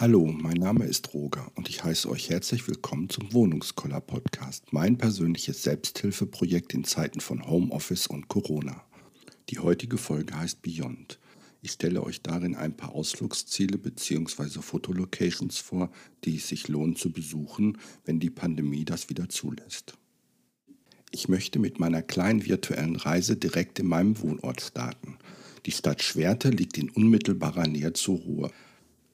Hallo, mein Name ist Roger und ich heiße euch herzlich willkommen zum Wohnungskoller Podcast, mein persönliches Selbsthilfeprojekt in Zeiten von Homeoffice und Corona. Die heutige Folge heißt Beyond. Ich stelle euch darin ein paar Ausflugsziele bzw. Fotolocations vor, die es sich lohnt zu besuchen, wenn die Pandemie das wieder zulässt. Ich möchte mit meiner kleinen virtuellen Reise direkt in meinem Wohnort starten. Die Stadt Schwerte liegt in unmittelbarer Nähe zur Ruhr.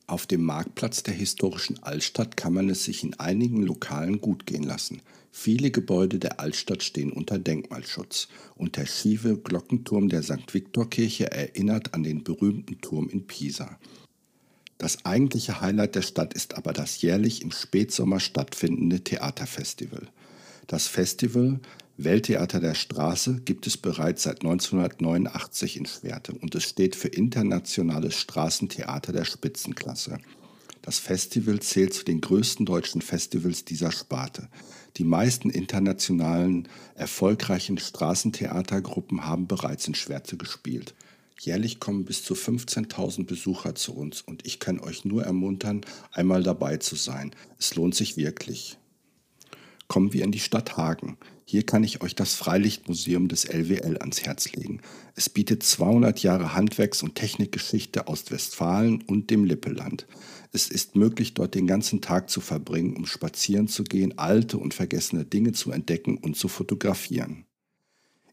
Auf dem Marktplatz der historischen Altstadt kann man es sich in einigen Lokalen gut gehen lassen. Viele Gebäude der Altstadt stehen unter Denkmalschutz und der schiefe Glockenturm der St. Viktor-Kirche erinnert an den berühmten Turm in Pisa. Das eigentliche Highlight der Stadt ist aber das jährlich im Spätsommer stattfindende Theaterfestival. Das Festival Welttheater der Straße gibt es bereits seit 1989 in Schwerte und es steht für internationales Straßentheater der Spitzenklasse. Das Festival zählt zu den größten deutschen Festivals dieser Sparte. Die meisten internationalen erfolgreichen Straßentheatergruppen haben bereits in Schwerte gespielt. Jährlich kommen bis zu 15.000 Besucher zu uns und ich kann euch nur ermuntern, einmal dabei zu sein. Es lohnt sich wirklich. Kommen wir in die Stadt Hagen. Hier kann ich euch das Freilichtmuseum des LWL ans Herz legen. Es bietet 200 Jahre Handwerks- und Technikgeschichte aus Westfalen und dem Lippeland. Es ist möglich, dort den ganzen Tag zu verbringen, um spazieren zu gehen, alte und vergessene Dinge zu entdecken und zu fotografieren.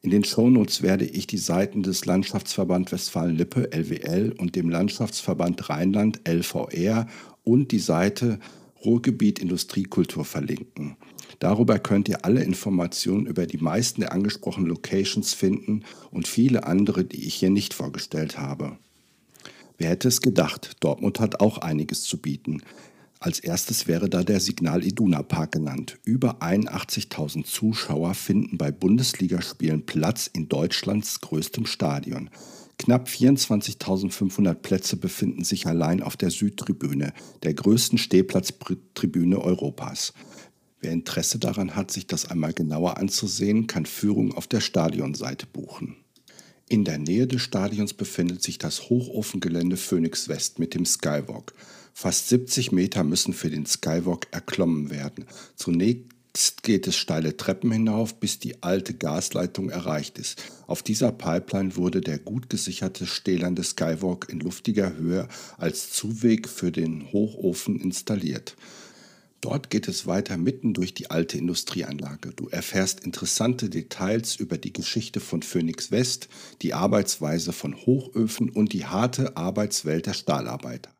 In den Shownotes werde ich die Seiten des Landschaftsverband Westfalen-Lippe LWL und dem Landschaftsverband Rheinland LVR und die Seite Ruhrgebiet Industriekultur verlinken. Darüber könnt ihr alle Informationen über die meisten der angesprochenen Locations finden und viele andere, die ich hier nicht vorgestellt habe. Wer hätte es gedacht, Dortmund hat auch einiges zu bieten. Als erstes wäre da der Signal Iduna Park genannt. Über 81.000 Zuschauer finden bei Bundesligaspielen Platz in Deutschlands größtem Stadion. Knapp 24.500 Plätze befinden sich allein auf der Südtribüne, der größten Stehplatztribüne Europas. Wer Interesse daran hat, sich das einmal genauer anzusehen, kann Führung auf der Stadionseite buchen. In der Nähe des Stadions befindet sich das Hochofengelände Phoenix West mit dem Skywalk. Fast 70 Meter müssen für den Skywalk erklommen werden. Zunächst geht es steile Treppen hinauf, bis die alte Gasleitung erreicht ist. Auf dieser Pipeline wurde der gut gesicherte stählerne Skywalk in luftiger Höhe als Zuweg für den Hochofen installiert. Dort geht es weiter mitten durch die alte Industrieanlage. Du erfährst interessante Details über die Geschichte von Phoenix West, die Arbeitsweise von Hochöfen und die harte Arbeitswelt der Stahlarbeiter.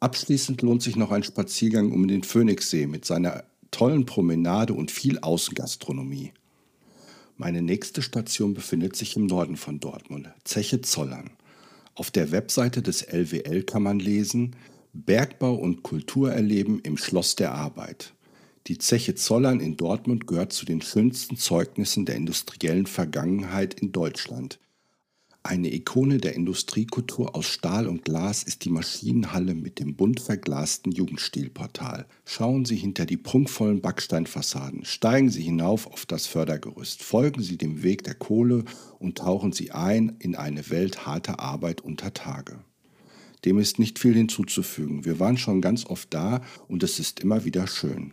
Abschließend lohnt sich noch ein Spaziergang um den Phoenixsee mit seiner tollen Promenade und viel Außengastronomie. Meine nächste Station befindet sich im Norden von Dortmund, Zeche Zollern. Auf der Webseite des LWL kann man lesen, Bergbau und Kultur erleben im Schloss der Arbeit. Die Zeche Zollern in Dortmund gehört zu den schönsten Zeugnissen der industriellen Vergangenheit in Deutschland. Eine Ikone der Industriekultur aus Stahl und Glas ist die Maschinenhalle mit dem bunt verglasten Jugendstilportal. Schauen Sie hinter die prunkvollen Backsteinfassaden, steigen Sie hinauf auf das Fördergerüst, folgen Sie dem Weg der Kohle und tauchen Sie ein in eine Welt harter Arbeit unter Tage. Dem ist nicht viel hinzuzufügen. Wir waren schon ganz oft da und es ist immer wieder schön.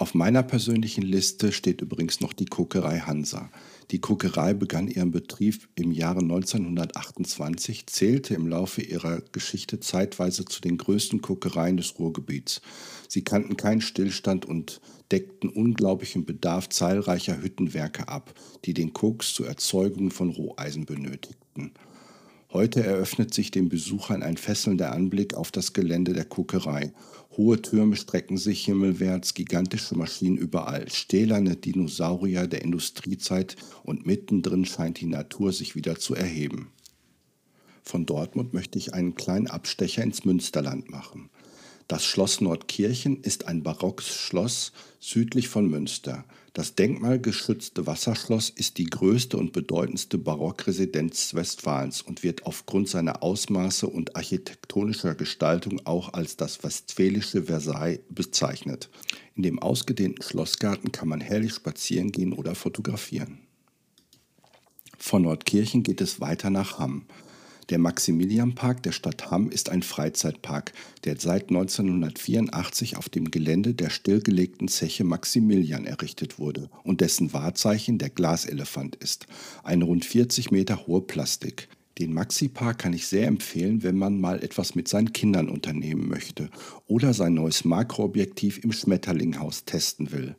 Auf meiner persönlichen Liste steht übrigens noch die Kokerei Hansa. Die Kokerei begann ihren Betrieb im Jahre 1928, zählte im Laufe ihrer Geschichte zeitweise zu den größten Kokereien des Ruhrgebiets. Sie kannten keinen Stillstand und deckten unglaublichen Bedarf zahlreicher Hüttenwerke ab, die den Koks zur Erzeugung von Roheisen benötigten. Heute eröffnet sich den Besuchern ein fesselnder Anblick auf das Gelände der Kuckerei. Hohe Türme strecken sich himmelwärts, gigantische Maschinen überall, stählerne Dinosaurier der Industriezeit und mittendrin scheint die Natur sich wieder zu erheben. Von Dortmund möchte ich einen kleinen Abstecher ins Münsterland machen. Das Schloss Nordkirchen ist ein barockes Schloss südlich von Münster. Das denkmalgeschützte Wasserschloss ist die größte und bedeutendste Barockresidenz Westfalens und wird aufgrund seiner Ausmaße und architektonischer Gestaltung auch als das westfälische Versailles bezeichnet. In dem ausgedehnten Schlossgarten kann man herrlich spazieren gehen oder fotografieren. Von Nordkirchen geht es weiter nach Hamm. Der Maximilianpark der Stadt Hamm ist ein Freizeitpark, der seit 1984 auf dem Gelände der stillgelegten Zeche Maximilian errichtet wurde und dessen Wahrzeichen der Glaselefant ist, eine rund 40 Meter hohe Plastik. Den Maxi-Park kann ich sehr empfehlen, wenn man mal etwas mit seinen Kindern unternehmen möchte oder sein neues Makroobjektiv im Schmetterlinghaus testen will.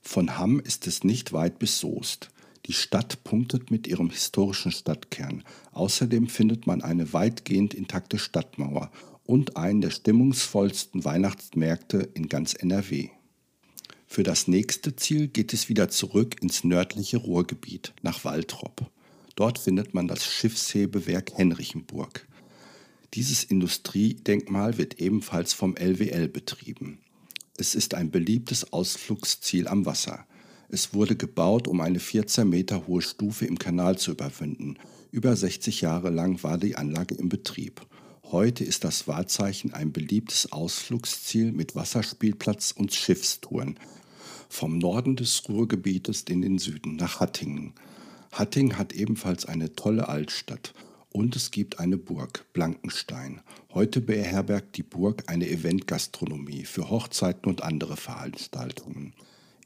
Von Hamm ist es nicht weit bis Soest. Die Stadt punktet mit ihrem historischen Stadtkern. Außerdem findet man eine weitgehend intakte Stadtmauer und einen der stimmungsvollsten Weihnachtsmärkte in ganz NRW. Für das nächste Ziel geht es wieder zurück ins nördliche Ruhrgebiet, nach Waltrop. Dort findet man das Schiffshebewerk Henrichenburg. Dieses Industriedenkmal wird ebenfalls vom LWL betrieben. Es ist ein beliebtes Ausflugsziel am Wasser. Es wurde gebaut, um eine 14 Meter hohe Stufe im Kanal zu überwinden. Über 60 Jahre lang war die Anlage im Betrieb. Heute ist das Wahrzeichen ein beliebtes Ausflugsziel mit Wasserspielplatz und Schiffstouren. Vom Norden des Ruhrgebietes in den Süden nach Hattingen. Hattingen hat ebenfalls eine tolle Altstadt. Und es gibt eine Burg, Blankenstein. Heute beherbergt die Burg eine Eventgastronomie für Hochzeiten und andere Veranstaltungen.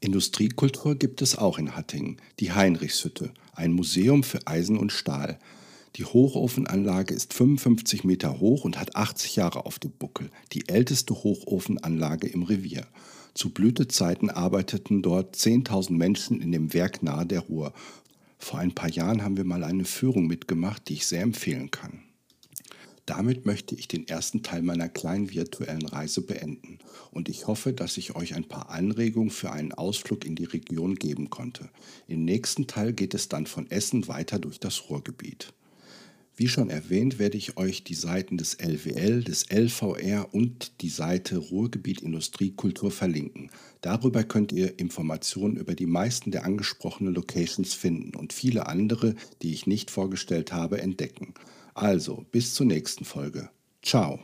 Industriekultur gibt es auch in Hattingen, die Heinrichshütte, ein Museum für Eisen und Stahl. Die Hochofenanlage ist 55 Meter hoch und hat 80 Jahre auf dem Buckel, die älteste Hochofenanlage im Revier. Zu Blütezeiten arbeiteten dort 10.000 Menschen in dem Werk nahe der Ruhr. Vor ein paar Jahren haben wir mal eine Führung mitgemacht, die ich sehr empfehlen kann. Damit möchte ich den ersten Teil meiner kleinen virtuellen Reise beenden und ich hoffe, dass ich euch ein paar Anregungen für einen Ausflug in die Region geben konnte. Im nächsten Teil geht es dann von Essen weiter durch das Ruhrgebiet. Wie schon erwähnt, werde ich euch die Seiten des LWL, des LVR und die Seite Ruhrgebiet Industriekultur verlinken. Darüber könnt ihr Informationen über die meisten der angesprochenen Locations finden und viele andere, die ich nicht vorgestellt habe, entdecken. Also, bis zur nächsten Folge. Ciao.